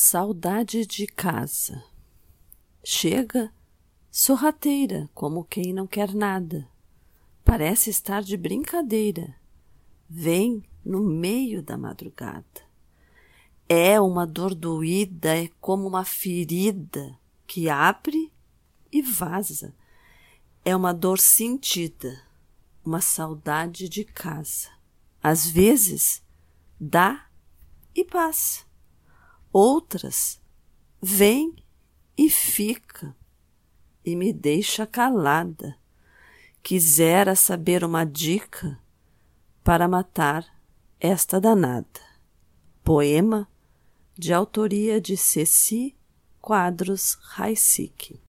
Saudade de casa. Chega sorrateira, como quem não quer nada. Parece estar de brincadeira. Vem no meio da madrugada. É uma dor doída, é como uma ferida que abre e vaza. É uma dor sentida, uma saudade de casa. Às vezes dá e passa Outras vem e fica e me deixa calada. Quisera saber uma dica para matar esta danada. Poema de autoria de Ceci Quadros Raicic.